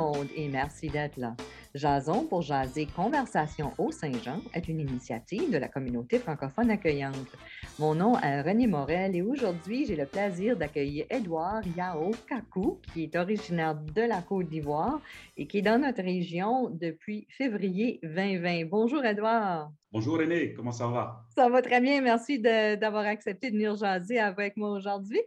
monde et merci d'être là. Jason pour jaser Conversation au Saint-Jean est une initiative de la communauté francophone accueillante. Mon nom est René Morel et aujourd'hui, j'ai le plaisir d'accueillir Édouard Yao Kakou, qui est originaire de la Côte d'Ivoire et qui est dans notre région depuis février 2020. Bonjour Édouard. Bonjour René, comment ça va? Ça va très bien, merci d'avoir accepté de venir jaser avec moi aujourd'hui.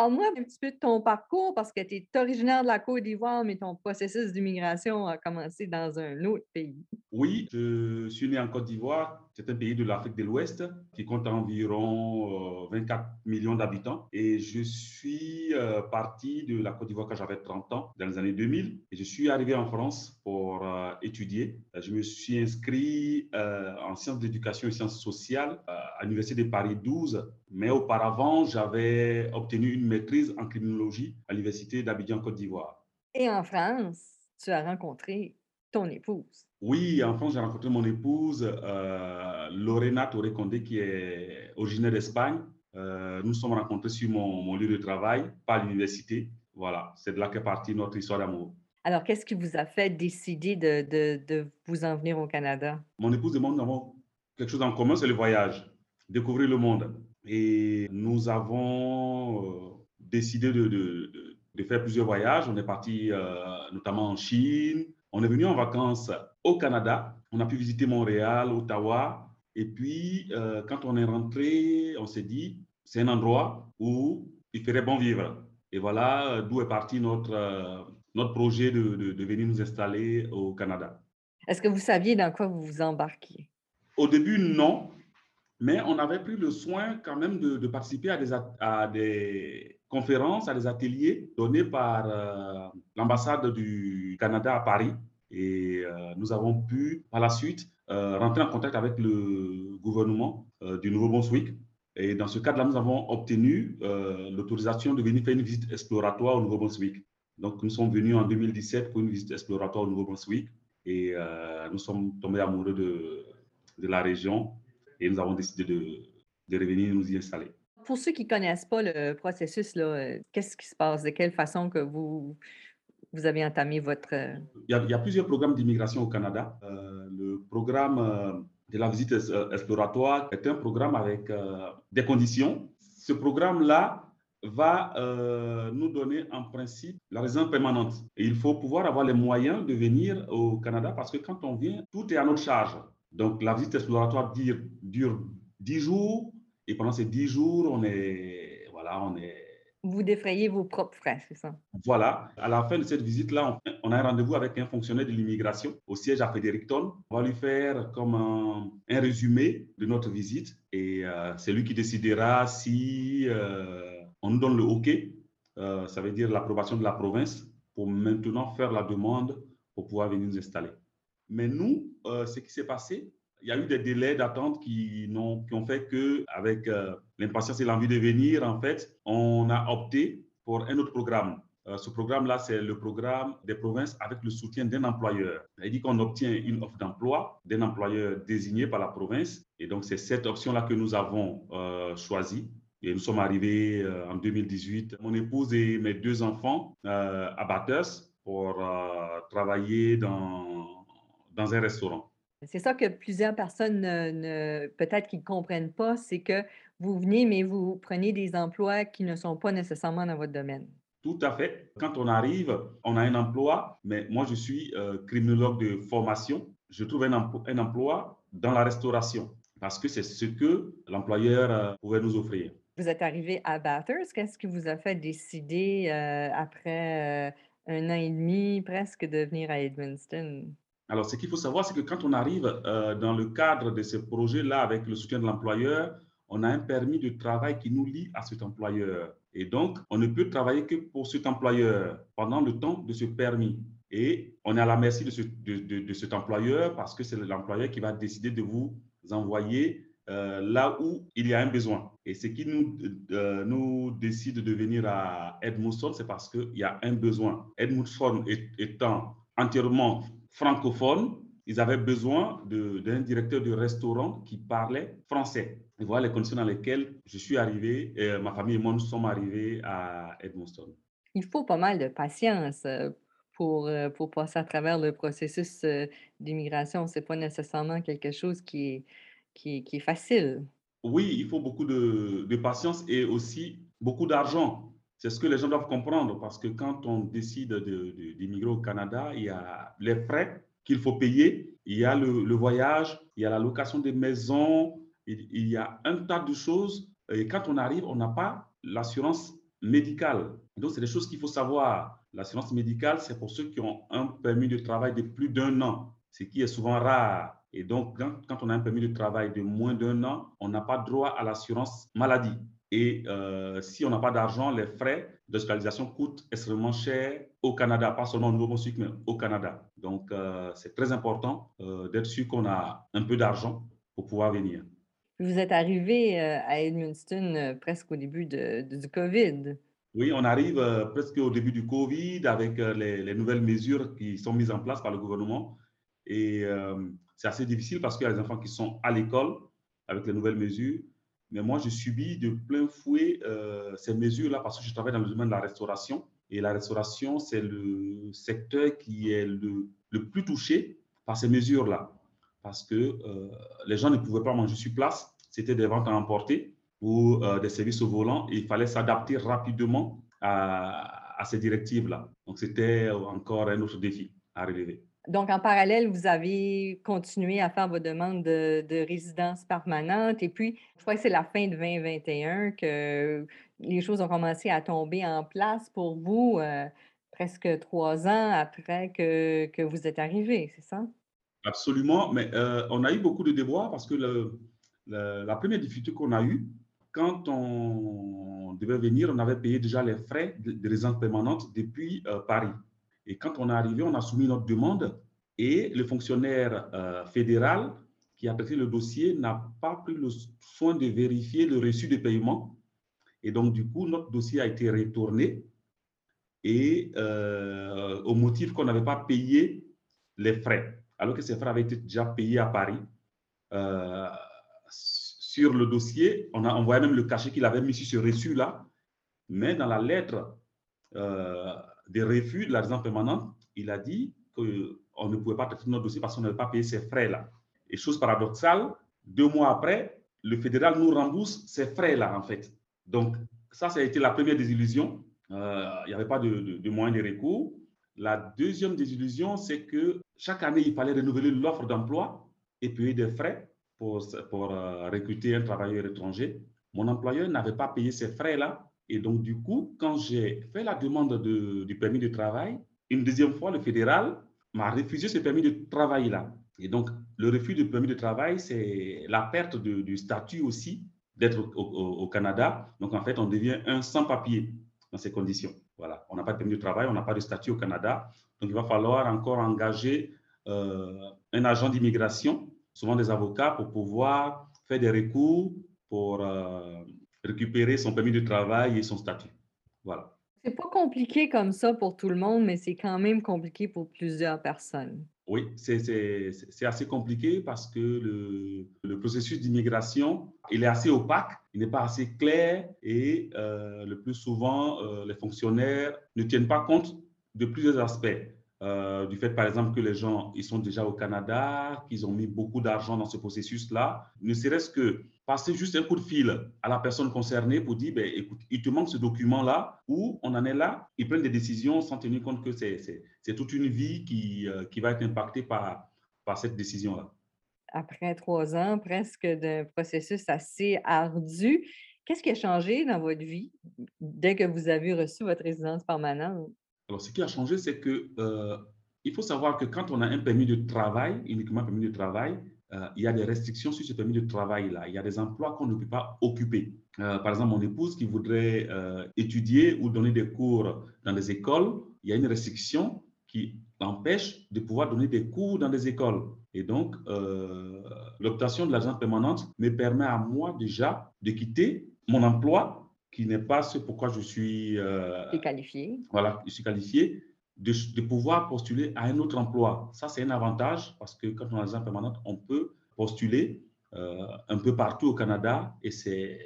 Parle-moi un petit peu de ton parcours parce que tu es originaire de la Côte d'Ivoire, mais ton processus d'immigration a commencé dans un autre pays. Oui, je suis né en Côte d'Ivoire. C'est un pays de l'Afrique de l'Ouest qui compte environ 24 euh, millions d'habitants. Et je suis euh, parti de la Côte d'Ivoire quand j'avais 30 ans, dans les années 2000. Et je suis arrivé en France pour euh, étudier. Je me suis inscrit en sciences d'éducation et sciences sociales à l'Université de Paris 12. Mais auparavant, j'avais obtenu une maîtrise en criminologie à l'Université d'Abidjan, Côte d'Ivoire. Et en France, tu as rencontré ton épouse. Oui, en France, j'ai rencontré mon épouse, euh, Lorena Torre Condé, qui est originaire d'Espagne. Euh, nous nous sommes rencontrés sur mon, lieu de travail, pas à l'université. Voilà, c'est de là qu'est partie notre histoire d'amour. Alors, qu'est-ce qui vous a fait décider de, vous en venir au Canada? Mon épouse et moi, nous avons quelque chose en commun, c'est le voyage, découvrir le monde. Et nous avons euh, décidé de, faire plusieurs voyages. On est parti notamment en Chine, on est venu en vacances au Canada. On a pu visiter Montréal, Ottawa. Et puis, euh, quand on est rentré, on s'est dit, c'est un endroit où il ferait bon vivre. Et voilà euh, d'où est parti notre, euh, notre projet de, de, venir nous installer au Canada. Est-ce que vous saviez dans quoi vous vous embarquiez? Au début, non. Mais on avait pris le soin quand même de, de participer à des, à des conférences, à des ateliers donnés par euh, l'ambassade du Canada à Paris. Et euh, nous avons pu, par la suite, euh, rentrer en contact avec le gouvernement du Nouveau-Brunswick. Et dans ce cadre-là, nous avons obtenu l'autorisation de venir faire une visite exploratoire au Nouveau-Brunswick. Donc, nous sommes venus en 2017 pour une visite exploratoire au Nouveau-Brunswick et nous sommes tombés amoureux de, de, la région et nous avons décidé de, de revenir nous y installer. Pour ceux qui ne connaissent pas le processus, euh, qu'est-ce qui se passe? De quelle façon que vous, vous avez entamé votre... Euh? Il y a, plusieurs programmes d'immigration au Canada. Euh, le programme de la visite exploratoire est un programme avec des conditions. Ce programme-là va nous donner en principe la résidence permanente. Et il faut pouvoir avoir les moyens de venir au Canada parce que quand on vient, tout est à notre charge. Donc la visite exploratoire dure, dure 10 jours et pendant ces dix jours, on est, voilà, on est. Vous défrayez vos propres frais, c'est ça? Voilà. À la fin de cette visite-là, on, a un rendez-vous avec un fonctionnaire de l'immigration au siège à Fredericton. On va lui faire comme un, résumé de notre visite et euh, c'est lui qui décidera si euh, on nous donne le OK, euh, ça veut dire l'approbation de la province, pour maintenant faire la demande pour pouvoir venir nous installer. Mais nous, ce qui s'est passé, il y a eu des délais d'attente qui, qui ont fait que, avec euh, l'impatience et l'envie de venir, en fait, on a opté pour un autre programme. Euh, ce programme-là, c'est le programme des provinces avec le soutien d'un employeur. Il dit qu'on obtient une offre d'emploi d'un employeur désigné par la province. Et donc, c'est cette option-là que nous avons euh, choisie. Et nous sommes arrivés en 2018, mon épouse et mes deux enfants à Bathurst pour travailler dans, dans un restaurant. C'est ça que plusieurs personnes ne, peut-être qu'ils ne comprennent pas, c'est que vous venez, mais vous prenez des emplois qui ne sont pas nécessairement dans votre domaine. Tout à fait. Quand on arrive, on a un emploi, mais moi, je suis euh, criminologue de formation. Je trouve un, un, emploi dans la restauration parce que c'est ce que l'employeur euh, pouvait nous offrir. Vous êtes arrivé à Bathurst. Qu'est-ce qui vous a fait décider, euh, après un an et demi presque, de venir à Edmundston? Alors, ce qu'il faut savoir, c'est que quand on arrive euh, dans le cadre de ce projet-là avec le soutien de l'employeur, on a un permis de travail qui nous lie à cet employeur. Et donc, on ne peut travailler que pour cet employeur pendant le temps de ce permis. Et on est à la merci de, cet employeur parce que c'est l'employeur qui va décider de vous envoyer euh, là où il y a un besoin. Et ce qui nous, euh, nous décide de venir à Edmundston, c'est parce qu'il y a un besoin. Edmundston étant entièrement francophones, ils avaient besoin d'un directeur de restaurant qui parlait français. Voilà les conditions dans lesquelles je suis arrivé, et ma famille et moi, nous sommes arrivés à Edmundston. Il faut pas mal de patience euh, pour, euh, pour passer à travers le processus euh, d'immigration. C'est pas nécessairement quelque chose qui est, qui est, facile. Oui, il faut beaucoup de, patience et aussi beaucoup d'argent. C'est ce que les gens doivent comprendre parce que quand on décide d'immigrer au Canada, il y a les frais qu'il faut payer, il y a le, le, voyage, il y a la location des maisons, il, il, y a un tas de choses. Et quand on arrive, on n'a pas l'assurance médicale. Donc, c'est des choses qu'il faut savoir. L'assurance médicale, c'est pour ceux qui ont un permis de travail de plus d'un an, ce qui est souvent rare. Et donc, quand, on a un permis de travail de moins d'un an, on n'a pas droit à l'assurance maladie. Et euh, si on n'a pas d'argent, les frais d'hospitalisation coûtent extrêmement cher au Canada, pas seulement au Nouveau-Brunswick, mais au Canada. Donc, euh, c'est très important euh, d'être sûr qu'on a un peu d'argent pour pouvoir venir. Vous êtes arrivé à Edmundston presque au début de, du COVID. Oui, on arrive presque au début du COVID avec les, les, nouvelles mesures qui sont mises en place par le gouvernement. Et c'est assez difficile parce qu'il y a des enfants qui sont à l'école avec les nouvelles mesures. Mais moi, je subis de plein fouet euh, ces mesures-là parce que je travaille dans le domaine de la restauration. Et la restauration, c'est le secteur qui est le, le plus touché par ces mesures-là. Parce que euh, les gens ne pouvaient pas manger sur place. C'était des ventes à emporter ou euh, des services au volant. Il fallait s'adapter rapidement à, à ces directives-là. Donc, c'était encore un autre défi à relever. Donc, en parallèle, vous avez continué à faire vos demandes de, résidence permanente. Et puis, je crois que c'est la fin de 2021 que les choses ont commencé à tomber en place pour vous, euh, presque trois ans après que, que vous êtes arrivé, c'est ça? Absolument, mais euh, on a eu beaucoup de déboires parce que la première difficulté qu'on a eue, quand on devait venir, on avait payé déjà les frais de, résidence permanente depuis euh, Paris. Et quand on est arrivé, on a soumis notre demande et le fonctionnaire euh, fédéral qui a traité le dossier n'a pas pris le soin de vérifier le reçu de paiement. Et donc, du coup, notre dossier a été retourné et euh, au motif qu'on n'avait pas payé les frais, alors que ces frais avaient été déjà payés à Paris. Euh, sur le dossier, on a envoyé même le cachet qu'il avait mis sur ce reçu-là, mais dans la lettre des refus de la résidence permanente, il a dit qu'on ne pouvait pas traiter notre dossier parce qu'on n'avait pas payé ces frais-là. Et chose paradoxale, deux mois après, le fédéral nous rembourse ces frais-là, en fait. Donc, ça, ça a été la première désillusion. Euh, il n'y avait pas de, de, moyens de recours. La deuxième désillusion, c'est que chaque année, il fallait renouveler l'offre d'emploi et payer des frais pour, pour euh, recruter un travailleur étranger. Mon employeur n'avait pas payé ces frais-là et donc, du coup, quand j'ai fait la demande de, du permis de travail, une deuxième fois, le fédéral m'a refusé ce permis de travail-là. Et donc, le refus du permis de travail, c'est la perte du statut aussi d'être au, Canada. Donc, en fait, on devient un sans-papier dans ces conditions. Voilà, on n'a pas de permis de travail, on n'a pas de statut au Canada. Donc, il va falloir encore engager euh, un agent d'immigration, souvent des avocats, pour pouvoir faire des recours pour euh, récupérer son permis de travail et son statut. Voilà. C'est pas compliqué comme ça pour tout le monde, mais c'est quand même compliqué pour plusieurs personnes. Oui, c'est assez compliqué parce que le, le processus d'immigration, il est assez opaque, il n'est pas assez clair et euh, le plus souvent, euh, les fonctionnaires ne tiennent pas compte de plusieurs aspects. Euh, du fait, par exemple, que les gens ils sont déjà au Canada, qu'ils ont mis beaucoup d'argent dans ce processus-là, ne serait-ce que passer juste un coup de fil à la personne concernée pour dire, ben, écoute, il te manque ce document-là, ou on en est là, ils prennent des décisions sans tenir compte que c'est toute une vie qui, euh, qui va être impactée par, par cette décision-là. Après trois ans presque d'un processus assez ardu, qu'est-ce qui a changé dans votre vie dès que vous avez reçu votre résidence permanente? Alors, ce qui a changé, c'est que euh, il faut savoir que quand on a un permis de travail, uniquement un permis de travail, euh, il y a des restrictions sur ce permis de travail-là. Il y a des emplois qu'on ne peut pas occuper. Euh, par exemple, mon épouse qui voudrait étudier ou donner des cours dans des écoles, il y a une restriction qui empêche de pouvoir donner des cours dans des écoles. Et donc, l'optation de l'agence permanente me permet à moi déjà de quitter mon emploi qui n'est pas ce pourquoi je suis euh, qualifié. Voilà, je suis qualifié, de, de, pouvoir postuler à un autre emploi. Ça, c'est un avantage parce que quand on a un permanente, on peut postuler euh, un peu partout au Canada et c'est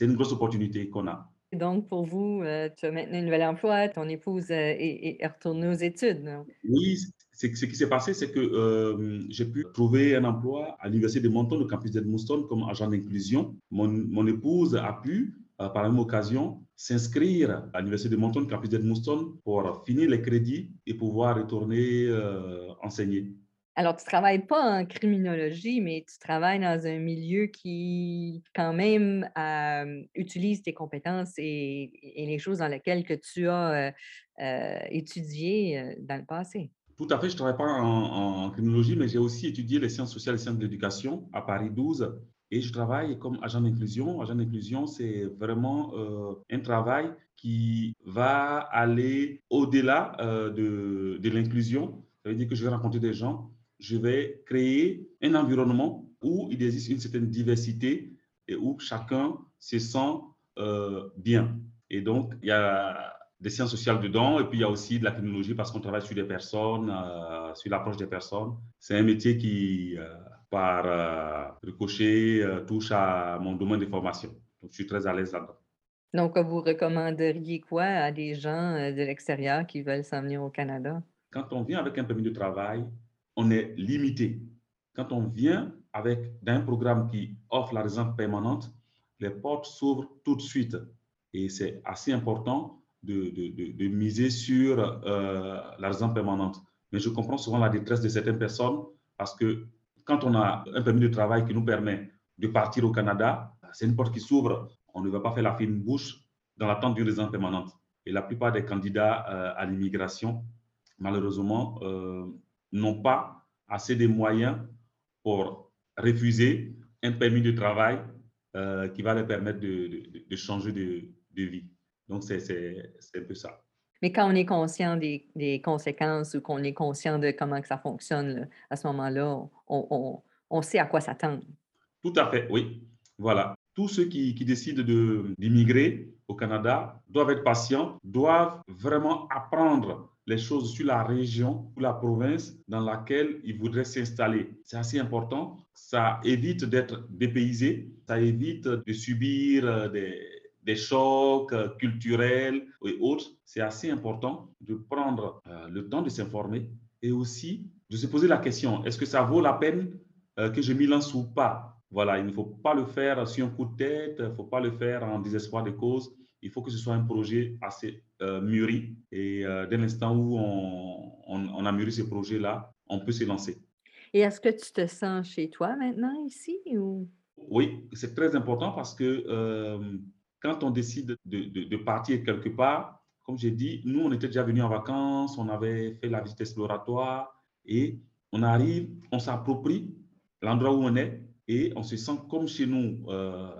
une grosse opportunité qu'on a. Donc, pour vous, euh, tu as maintenant un nouvel emploi, ton épouse euh, est, est retournée aux études. non? Oui, ce qui s'est passé, c'est que j'ai pu trouver un emploi à l'Université de Moncton, le campus d'Edmundston, comme agent d'inclusion. Mon, mon épouse a pu, par la même occasion, s'inscrire à l'Université de Moncton, campus d'Edmundston, pour finir les crédits et pouvoir retourner euh, enseigner. Alors, tu ne travailles pas en criminologie, mais tu travailles dans un milieu qui, quand même, euh, utilise tes compétences et, et les choses dans lesquelles que tu as euh, euh, étudié euh, dans le passé. Tout à fait, je ne travaille pas en, en criminologie, mais j'ai aussi étudié les sciences sociales et sciences de l'éducation à Paris 12 et je travaille comme agent d'inclusion. Agent d'inclusion, c'est vraiment euh, un travail qui va aller au-delà euh, de, l'inclusion. Ça veut dire que je vais rencontrer des gens, je vais créer un environnement où il existe une certaine diversité et où chacun se sent euh, bien. Et donc, il y a des sciences sociales dedans, et puis il y a aussi de la criminologie parce qu'on travaille sur des personnes, sur l'approche des personnes. C'est un métier qui, par euh, ricochet, euh, touche à mon domaine de formation. Donc, je suis très à l'aise là-dedans. Donc, vous recommanderiez quoi à des gens euh, de l'extérieur qui veulent s'en venir au Canada? Quand on vient avec un permis de travail, on est limité. Quand on vient avec un programme qui offre la résidence permanente, les portes s'ouvrent tout de suite. Et c'est assez important de, de, de, de miser sur euh, la résidence permanente. Mais je comprends souvent la détresse de certaines personnes parce que quand on a un permis de travail qui nous permet de partir au Canada, c'est une porte qui s'ouvre. On ne va pas faire la fine bouche dans l'attente d'une résidence permanente. Et la plupart des candidats euh, à l'immigration, malheureusement, euh, n'ont pas assez de moyens pour refuser un permis de travail euh, qui va leur permettre de changer de, de, vie. Donc, c'est un peu ça. Mais quand on est conscient des, conséquences ou qu'on est conscient de comment que ça fonctionne, à ce moment-là, on, on, on, sait à quoi s'attendre. Tout à fait, oui. Voilà. Tous ceux qui, qui décident d'immigrer au Canada doivent être patients, doivent vraiment apprendre les choses sur la région ou la province dans laquelle ils voudraient s'installer. C'est assez important. Ça évite d'être dépaysé, ça évite de subir des, des chocs culturels et autres. C'est assez important de prendre euh, le temps de s'informer et aussi de se poser la question, est-ce que ça vaut la peine euh, que je m'y lance ou pas? Voilà, il ne faut pas le faire sur un coup de tête, il ne faut pas le faire en désespoir de cause. Il faut que ce soit un projet assez euh, mûri. Et euh, dès l'instant où on, on, on, a mûri ce projet-là, on peut se lancer. Et est-ce que tu te sens chez toi maintenant ici ou... Oui, c'est très important parce que euh, quand on décide de, partir quelque part, comme j'ai dit, nous, on était déjà venus en vacances, on avait fait la visite exploratoire et on arrive, on s'approprie l'endroit où on est et on se sent comme chez nous. Euh,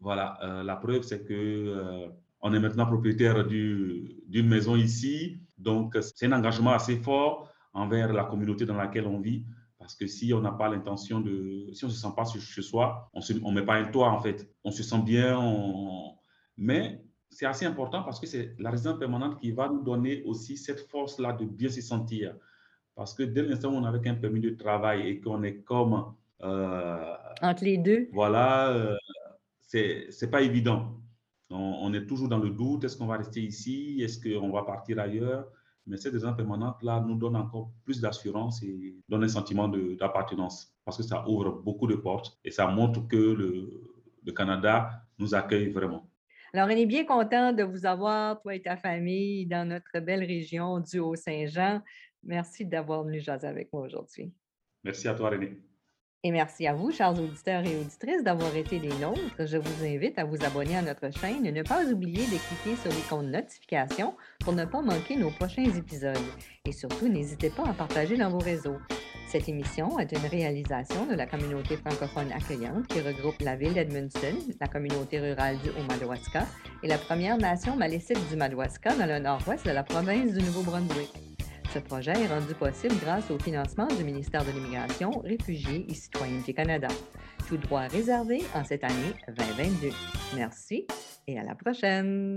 voilà, euh, la preuve, c'est que on est maintenant propriétaire d'une maison ici. Donc, c'est un engagement assez fort envers la communauté dans laquelle on vit. Parce que si on n'a pas l'intention de, si on ne se sent pas chez soi, on ne met pas un toit en fait. On se sent bien, on... mais c'est assez important parce que c'est la résidence permanente qui va nous donner aussi cette force-là de bien se sentir. Parce que dès l'instant où on a avec un permis de travail et qu'on est comme... Euh, Entre les deux. Voilà, euh, c'est pas évident. On, on, est toujours dans le doute, est-ce qu'on va rester ici, est-ce qu'on va partir ailleurs? Mais cette résidence permanente-là nous donne encore plus d'assurance et donne un sentiment d'appartenance parce que ça ouvre beaucoup de portes et ça montre que le, le Canada nous accueille vraiment. Alors, on est bien content de vous avoir, toi et ta famille, dans notre belle région du Haut-Saint-Jean. Merci d'avoir venu jaser avec moi aujourd'hui. Merci à toi, René. Et merci à vous, chers auditeurs et auditrices, d'avoir été des nôtres. Je vous invite à vous abonner à notre chaîne et ne pas oublier de cliquer sur l'icône notification pour ne pas manquer nos prochains épisodes. Et surtout, n'hésitez pas à partager dans vos réseaux. Cette émission est une réalisation de la communauté francophone accueillante qui regroupe la ville d'Edmundston, la communauté rurale du Haut-Madawaska et la Première Nation malécite du Madawaska dans le nord-ouest de la province du Nouveau-Brunswick. Ce projet est rendu possible grâce au financement du ministère de l'Immigration, Réfugiés et Citoyenneté Canada. Tout droit réservé en cette année 2022. Merci et à la prochaine!